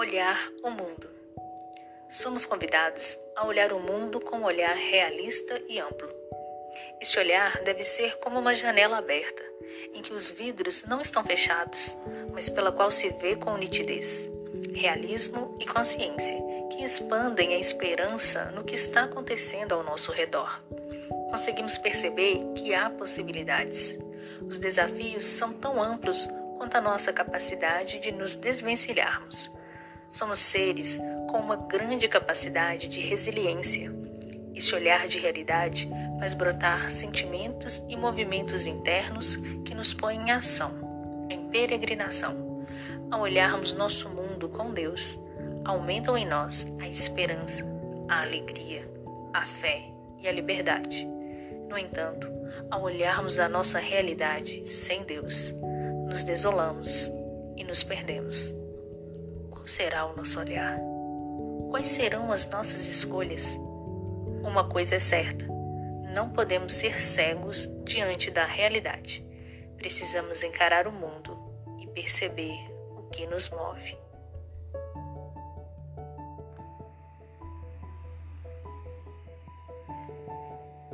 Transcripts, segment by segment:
olhar o mundo. Somos convidados a olhar o mundo com um olhar realista e amplo. Este olhar deve ser como uma janela aberta, em que os vidros não estão fechados, mas pela qual se vê com nitidez. Realismo e consciência que expandem a esperança no que está acontecendo ao nosso redor. Conseguimos perceber que há possibilidades. Os desafios são tão amplos quanto a nossa capacidade de nos desvencilharmos. Somos seres com uma grande capacidade de resiliência. Este olhar de realidade faz brotar sentimentos e movimentos internos que nos põem em ação, em peregrinação. Ao olharmos nosso mundo com Deus, aumentam em nós a esperança, a alegria, a fé e a liberdade. No entanto, ao olharmos a nossa realidade sem Deus, nos desolamos e nos perdemos. Qual será o nosso olhar? Quais serão as nossas escolhas? Uma coisa é certa: não podemos ser cegos diante da realidade. Precisamos encarar o mundo e perceber o que nos move.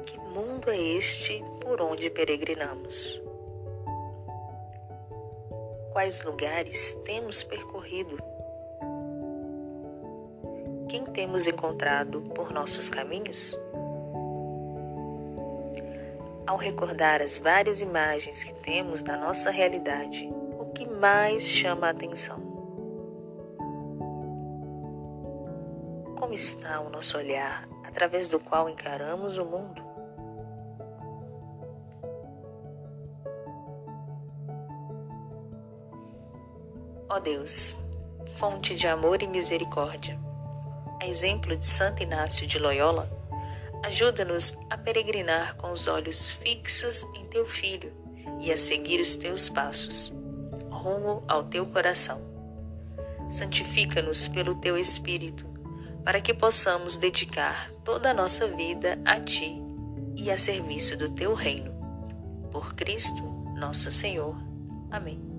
Que mundo é este por onde peregrinamos? Quais lugares temos percorrido? Quem temos encontrado por nossos caminhos? Ao recordar as várias imagens que temos da nossa realidade, o que mais chama a atenção? Como está o nosso olhar através do qual encaramos o mundo? Ó Deus, fonte de amor e misericórdia, a exemplo de Santo Inácio de Loyola, ajuda-nos a peregrinar com os olhos fixos em teu Filho e a seguir os teus passos, rumo ao teu coração. Santifica-nos pelo teu Espírito, para que possamos dedicar toda a nossa vida a ti e a serviço do teu reino. Por Cristo, nosso Senhor. Amém.